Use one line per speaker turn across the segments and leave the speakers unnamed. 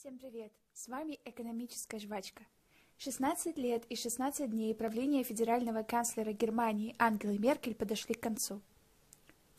Всем привет! С вами «Экономическая жвачка». 16 лет и 16 дней правления федерального канцлера Германии Ангелы Меркель подошли к концу.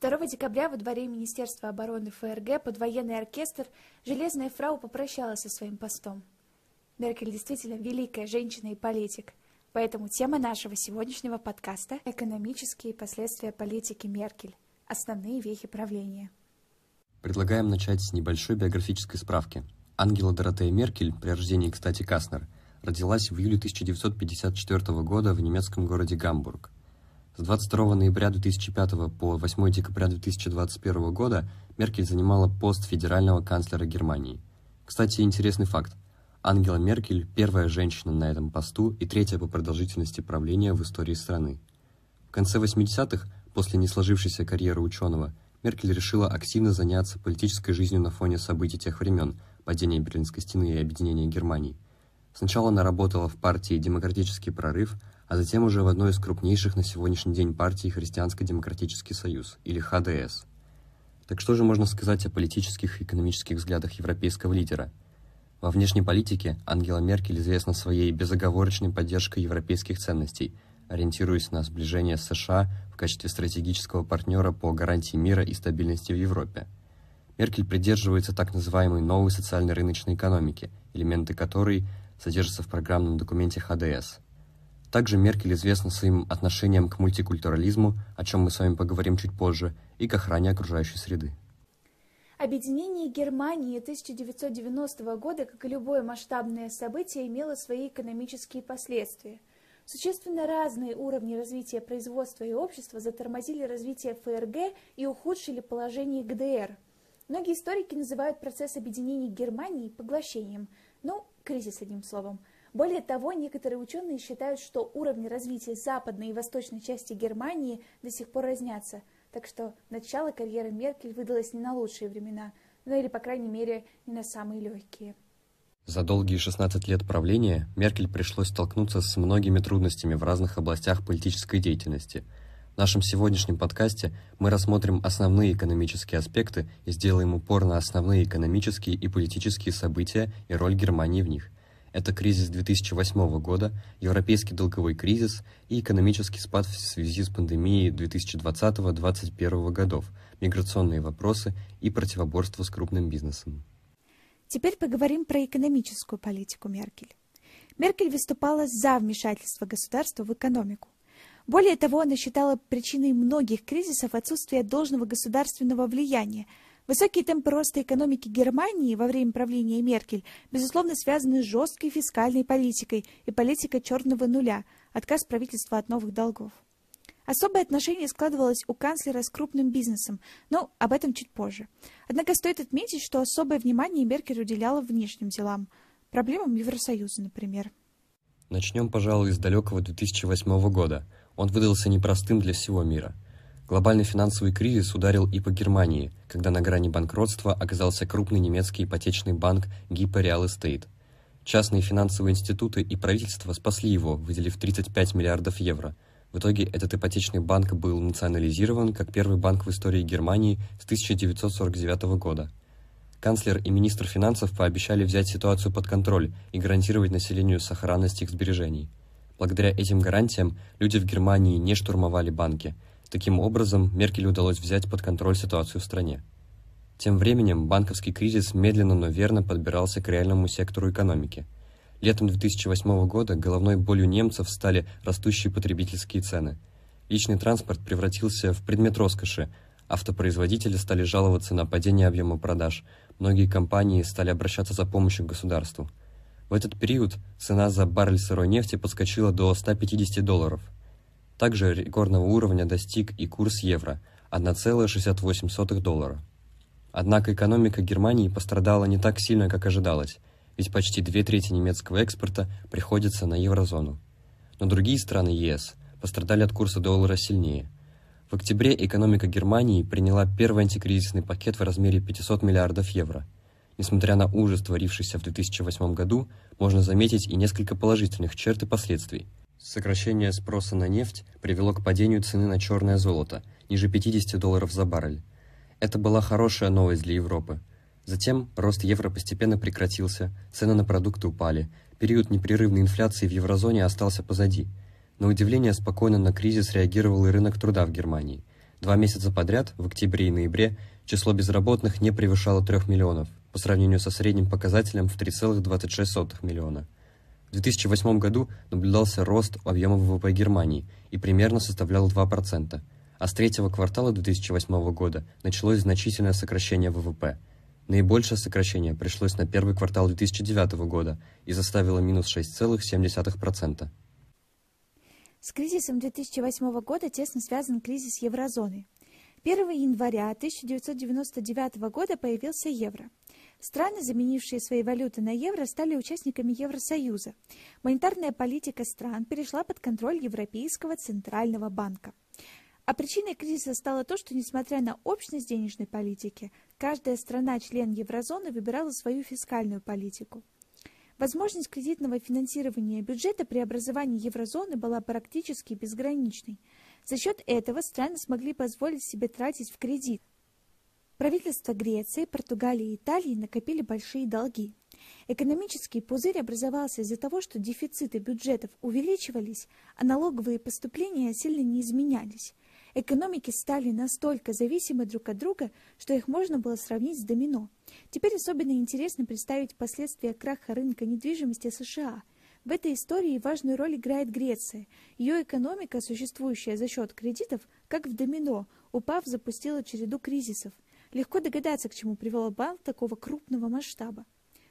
2 декабря во дворе Министерства обороны ФРГ под военный оркестр железная фрау попрощалась со своим постом. Меркель действительно великая женщина и политик, поэтому тема нашего сегодняшнего подкаста – экономические последствия политики Меркель, основные вехи правления.
Предлагаем начать с небольшой биографической справки – Ангела Доротея Меркель, при рождении, кстати, Каснер, родилась в июле 1954 года в немецком городе Гамбург. С 22 ноября 2005 по 8 декабря 2021 года Меркель занимала пост федерального канцлера Германии. Кстати, интересный факт. Ангела Меркель – первая женщина на этом посту и третья по продолжительности правления в истории страны. В конце 80-х, после несложившейся карьеры ученого, Меркель решила активно заняться политической жизнью на фоне событий тех времен, падения Берлинской стены и объединения Германии. Сначала она работала в партии «Демократический прорыв», а затем уже в одной из крупнейших на сегодняшний день партий «Христианско-демократический союз» или ХДС. Так что же можно сказать о политических и экономических взглядах европейского лидера? Во внешней политике Ангела Меркель известна своей безоговорочной поддержкой европейских ценностей, ориентируясь на сближение с США в качестве стратегического партнера по гарантии мира и стабильности в Европе – Меркель придерживается так называемой новой социальной рыночной экономики, элементы которой содержатся в программном документе ХДС. Также Меркель известна своим отношением к мультикультурализму, о чем мы с вами поговорим чуть позже, и к охране окружающей среды.
Объединение Германии 1990 года, как и любое масштабное событие, имело свои экономические последствия. Существенно разные уровни развития производства и общества затормозили развитие ФРГ и ухудшили положение ГДР – Многие историки называют процесс объединения Германии поглощением, ну, кризис одним словом. Более того, некоторые ученые считают, что уровни развития западной и восточной части Германии до сих пор разнятся, так что начало карьеры Меркель выдалось не на лучшие времена, ну или, по крайней мере, не на самые легкие.
За долгие 16 лет правления Меркель пришлось столкнуться с многими трудностями в разных областях политической деятельности – в нашем сегодняшнем подкасте мы рассмотрим основные экономические аспекты и сделаем упор на основные экономические и политические события и роль Германии в них. Это кризис 2008 года, европейский долговой кризис и экономический спад в связи с пандемией 2020-2021 годов, миграционные вопросы и противоборство с крупным бизнесом.
Теперь поговорим про экономическую политику Меркель. Меркель выступала за вмешательство государства в экономику. Более того, она считала причиной многих кризисов отсутствие должного государственного влияния. Высокие темпы роста экономики Германии во время правления Меркель, безусловно, связаны с жесткой фискальной политикой и политикой черного нуля, отказ правительства от новых долгов. Особое отношение складывалось у канцлера с крупным бизнесом, но об этом чуть позже. Однако стоит отметить, что особое внимание Меркель уделяла внешним делам, проблемам Евросоюза, например.
Начнем, пожалуй, с далекого 2008 года – он выдался непростым для всего мира. Глобальный финансовый кризис ударил и по Германии, когда на грани банкротства оказался крупный немецкий ипотечный банк Hypo Real Estate. Частные финансовые институты и правительство спасли его, выделив 35 миллиардов евро. В итоге этот ипотечный банк был национализирован как первый банк в истории Германии с 1949 года. Канцлер и министр финансов пообещали взять ситуацию под контроль и гарантировать населению сохранность их сбережений. Благодаря этим гарантиям люди в Германии не штурмовали банки. Таким образом, Меркель удалось взять под контроль ситуацию в стране. Тем временем банковский кризис медленно, но верно подбирался к реальному сектору экономики. Летом 2008 года головной болью немцев стали растущие потребительские цены. Личный транспорт превратился в предмет роскоши, автопроизводители стали жаловаться на падение объема продаж, многие компании стали обращаться за помощью к государству – в этот период цена за баррель сырой нефти подскочила до 150 долларов. Также рекордного уровня достиг и курс евро – 1,68 доллара. Однако экономика Германии пострадала не так сильно, как ожидалось, ведь почти две трети немецкого экспорта приходится на еврозону. Но другие страны ЕС пострадали от курса доллара сильнее. В октябре экономика Германии приняла первый антикризисный пакет в размере 500 миллиардов евро – Несмотря на ужас, творившийся в 2008 году, можно заметить и несколько положительных черт и последствий. Сокращение спроса на нефть привело к падению цены на черное золото, ниже 50 долларов за баррель. Это была хорошая новость для Европы. Затем рост евро постепенно прекратился, цены на продукты упали, период непрерывной инфляции в еврозоне остался позади. На удивление спокойно на кризис реагировал и рынок труда в Германии. Два месяца подряд, в октябре и ноябре, число безработных не превышало 3 миллионов, по сравнению со средним показателем в 3,26 миллиона. В 2008 году наблюдался рост объема ВВП Германии и примерно составлял 2%, а с третьего квартала 2008 года началось значительное сокращение ВВП – Наибольшее сокращение пришлось на первый квартал 2009 года и заставило минус 6,7%.
С кризисом 2008 года тесно связан кризис еврозоны. 1 января 1999 года появился евро. Страны, заменившие свои валюты на евро, стали участниками Евросоюза. Монетарная политика стран перешла под контроль Европейского центрального банка. А причиной кризиса стало то, что, несмотря на общность денежной политики, каждая страна-член еврозоны выбирала свою фискальную политику. Возможность кредитного финансирования бюджета при образовании еврозоны была практически безграничной. За счет этого страны смогли позволить себе тратить в кредит. Правительства Греции, Португалии и Италии накопили большие долги. Экономический пузырь образовался из-за того, что дефициты бюджетов увеличивались, а налоговые поступления сильно не изменялись. Экономики стали настолько зависимы друг от друга, что их можно было сравнить с домино. Теперь особенно интересно представить последствия краха рынка недвижимости США. В этой истории важную роль играет Греция. Ее экономика, существующая за счет кредитов, как в домино, упав, запустила череду кризисов. Легко догадаться, к чему привел банк такого крупного масштаба.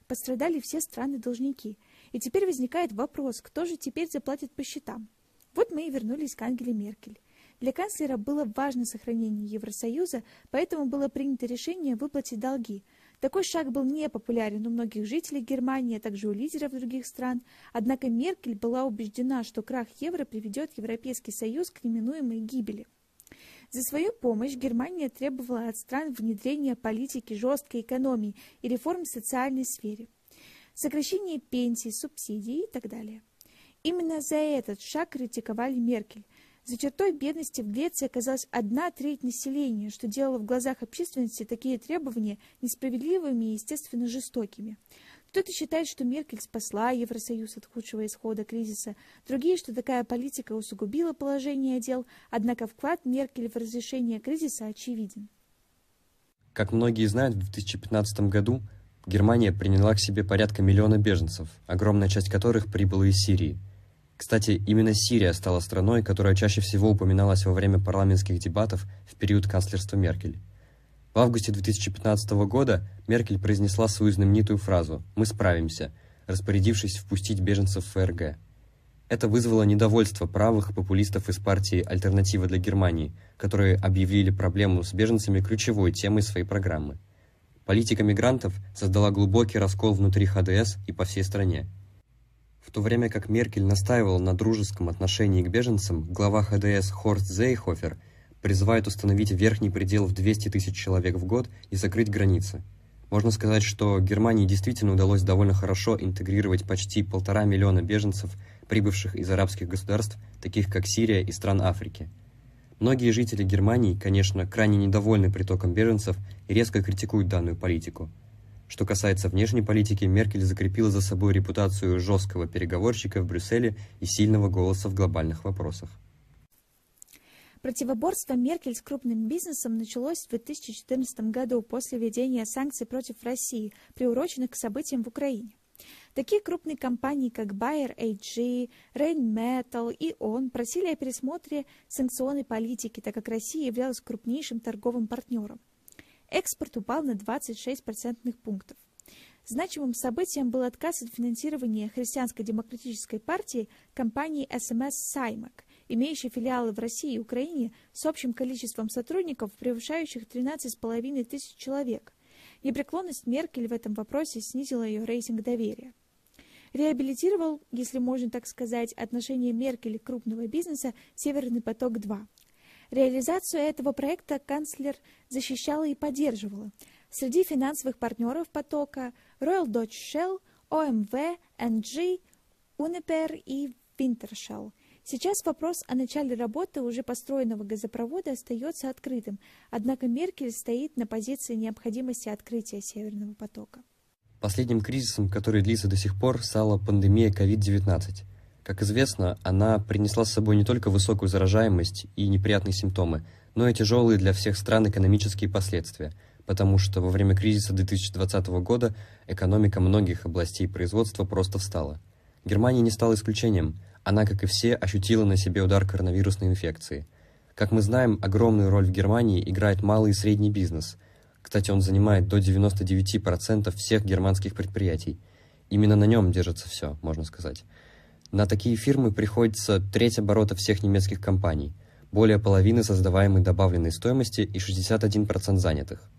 Пострадали все страны-должники. И теперь возникает вопрос, кто же теперь заплатит по счетам? Вот мы и вернулись к Ангеле Меркель. Для канцлера было важно сохранение Евросоюза, поэтому было принято решение выплатить долги. Такой шаг был непопулярен у многих жителей Германии, а также у лидеров других стран. Однако Меркель была убеждена, что крах евро приведет Европейский Союз к неминуемой гибели. За свою помощь Германия требовала от стран внедрения политики жесткой экономии и реформ в социальной сфере, сокращение пенсий, субсидий и так далее. Именно за этот шаг критиковали Меркель. За чертой бедности в Греции оказалась одна треть населения, что делало в глазах общественности такие требования несправедливыми и, естественно, жестокими. Кто-то считает, что Меркель спасла Евросоюз от худшего исхода кризиса, другие, что такая политика усугубила положение дел, однако вклад Меркель в разрешение кризиса очевиден.
Как многие знают, в 2015 году Германия приняла к себе порядка миллиона беженцев, огромная часть которых прибыла из Сирии – кстати, именно Сирия стала страной, которая чаще всего упоминалась во время парламентских дебатов в период канцлерства Меркель. В августе 2015 года Меркель произнесла свою знаменитую фразу «Мы справимся», распорядившись впустить беженцев в ФРГ. Это вызвало недовольство правых популистов из партии «Альтернатива для Германии», которые объявили проблему с беженцами ключевой темой своей программы. Политика мигрантов создала глубокий раскол внутри ХДС и по всей стране. В то время как Меркель настаивала на дружеском отношении к беженцам, глава ХДС Хорст Зейхофер призывает установить верхний предел в 200 тысяч человек в год и закрыть границы. Можно сказать, что Германии действительно удалось довольно хорошо интегрировать почти полтора миллиона беженцев, прибывших из арабских государств, таких как Сирия и стран Африки. Многие жители Германии, конечно, крайне недовольны притоком беженцев и резко критикуют данную политику – что касается внешней политики, Меркель закрепила за собой репутацию жесткого переговорщика в Брюсселе и сильного голоса в глобальных вопросах.
Противоборство Меркель с крупным бизнесом началось в 2014 году после введения санкций против России, приуроченных к событиям в Украине. Такие крупные компании, как Bayer AG, Rheinmetall и ООН просили о пересмотре санкционной политики, так как Россия являлась крупнейшим торговым партнером. Экспорт упал на 26 процентных пунктов. Значимым событием был отказ от финансирования христианско-демократической партии компании СМС «Саймак», имеющей филиалы в России и Украине с общим количеством сотрудников, превышающих 13,5 тысяч человек. Непреклонность Меркель в этом вопросе снизила ее рейтинг доверия. Реабилитировал, если можно так сказать, отношение Меркель к крупного бизнеса «Северный поток-2». Реализацию этого проекта канцлер защищала и поддерживала. Среди финансовых партнеров потока Royal Dutch Shell, OMV, NG, Uniper и Wintershall. Сейчас вопрос о начале работы уже построенного газопровода остается открытым, однако Меркель стоит на позиции необходимости открытия Северного потока.
Последним кризисом, который длится до сих пор, стала пандемия COVID-19. Как известно, она принесла с собой не только высокую заражаемость и неприятные симптомы, но и тяжелые для всех стран экономические последствия, потому что во время кризиса 2020 года экономика многих областей производства просто встала. Германия не стала исключением – она, как и все, ощутила на себе удар коронавирусной инфекции. Как мы знаем, огромную роль в Германии играет малый и средний бизнес. Кстати, он занимает до 99% всех германских предприятий. Именно на нем держится все, можно сказать. На такие фирмы приходится треть оборота всех немецких компаний, более половины создаваемой добавленной стоимости и 61% занятых.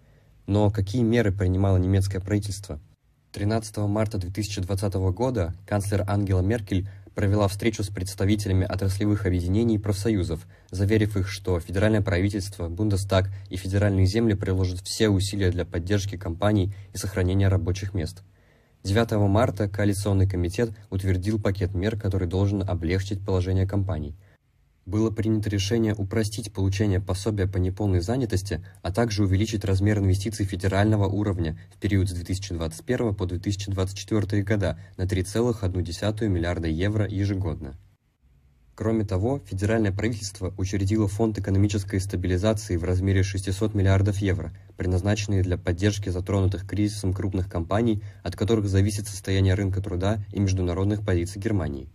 Но какие меры принимало немецкое правительство? 13 марта 2020 года канцлер Ангела Меркель провела встречу с представителями отраслевых объединений и профсоюзов, заверив их, что федеральное правительство, Бундестаг и федеральные земли приложат все усилия для поддержки компаний и сохранения рабочих мест. 9 марта Коалиционный комитет утвердил пакет мер, который должен облегчить положение компаний – было принято решение упростить получение пособия по неполной занятости, а также увеличить размер инвестиций федерального уровня в период с 2021 по 2024 года на 3,1 миллиарда евро ежегодно. Кроме того, федеральное правительство учредило фонд экономической стабилизации в размере 600 миллиардов евро, предназначенные для поддержки затронутых кризисом крупных компаний, от которых зависит состояние рынка труда и международных позиций Германии.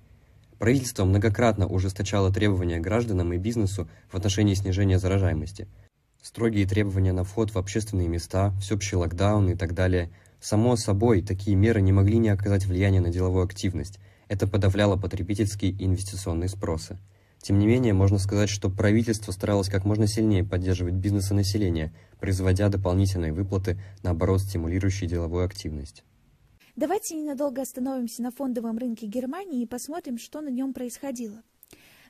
Правительство многократно ужесточало требования гражданам и бизнесу в отношении снижения заражаемости. Строгие требования на вход в общественные места, всеобщий локдаун и так далее. Само собой, такие меры не могли не оказать влияния на деловую активность. Это подавляло потребительские и инвестиционные спросы. Тем не менее, можно сказать, что правительство старалось как можно сильнее поддерживать бизнес и население, производя дополнительные выплаты, наоборот, стимулирующие деловую активность.
Давайте ненадолго остановимся на фондовом рынке Германии и посмотрим, что на нем происходило.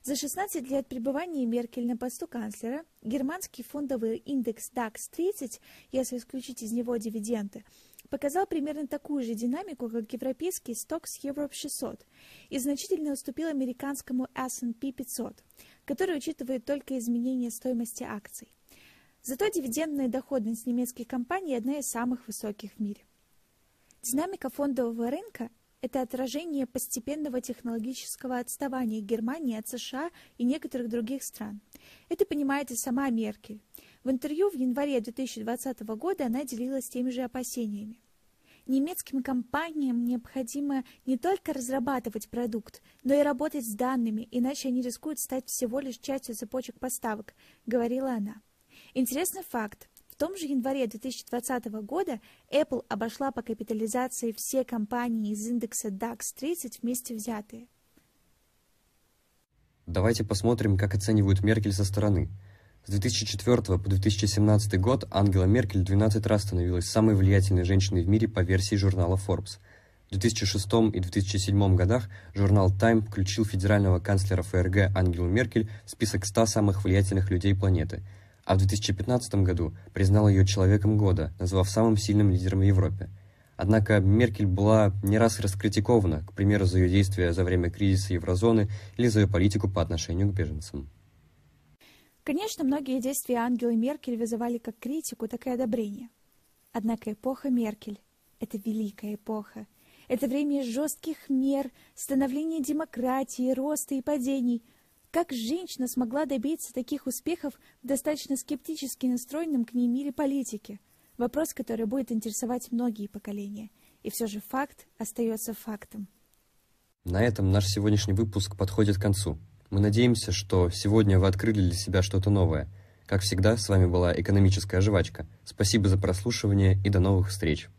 За 16 лет пребывания Меркель на посту канцлера германский фондовый индекс DAX 30, если исключить из него дивиденды, показал примерно такую же динамику, как европейский Stoxx Europe 600 и значительно уступил американскому S&P 500, который учитывает только изменение стоимости акций. Зато дивидендная доходность немецких компаний одна из самых высоких в мире. Динамика фондового рынка – это отражение постепенного технологического отставания Германии от США и некоторых других стран. Это понимает и сама Меркель. В интервью в январе 2020 года она делилась теми же опасениями. Немецким компаниям необходимо не только разрабатывать продукт, но и работать с данными, иначе они рискуют стать всего лишь частью цепочек поставок, говорила она. Интересный факт. Том же январе 2020 года Apple обошла по капитализации все компании из индекса DAX 30 вместе взятые.
Давайте посмотрим, как оценивают Меркель со стороны. С 2004 по 2017 год Ангела Меркель 12 раз становилась самой влиятельной женщиной в мире по версии журнала Forbes. В 2006 и 2007 годах журнал Time включил федерального канцлера ФРГ Ангелу Меркель в список 100 самых влиятельных людей планеты – а в 2015 году признал ее человеком года, назвав самым сильным лидером в Европе. Однако Меркель была не раз раскритикована, к примеру, за ее действия за время кризиса еврозоны или за ее политику по отношению к беженцам.
Конечно, многие действия Ангелы Меркель вызывали как критику, так и одобрение. Однако эпоха Меркель – это великая эпоха. Это время жестких мер, становления демократии, роста и падений – как женщина смогла добиться таких успехов в достаточно скептически настроенном к ней мире политики? Вопрос, который будет интересовать многие поколения. И все же факт остается фактом.
На этом наш сегодняшний выпуск подходит к концу. Мы надеемся, что сегодня вы открыли для себя что-то новое. Как всегда, с вами была экономическая жвачка. Спасибо за прослушивание и до новых встреч.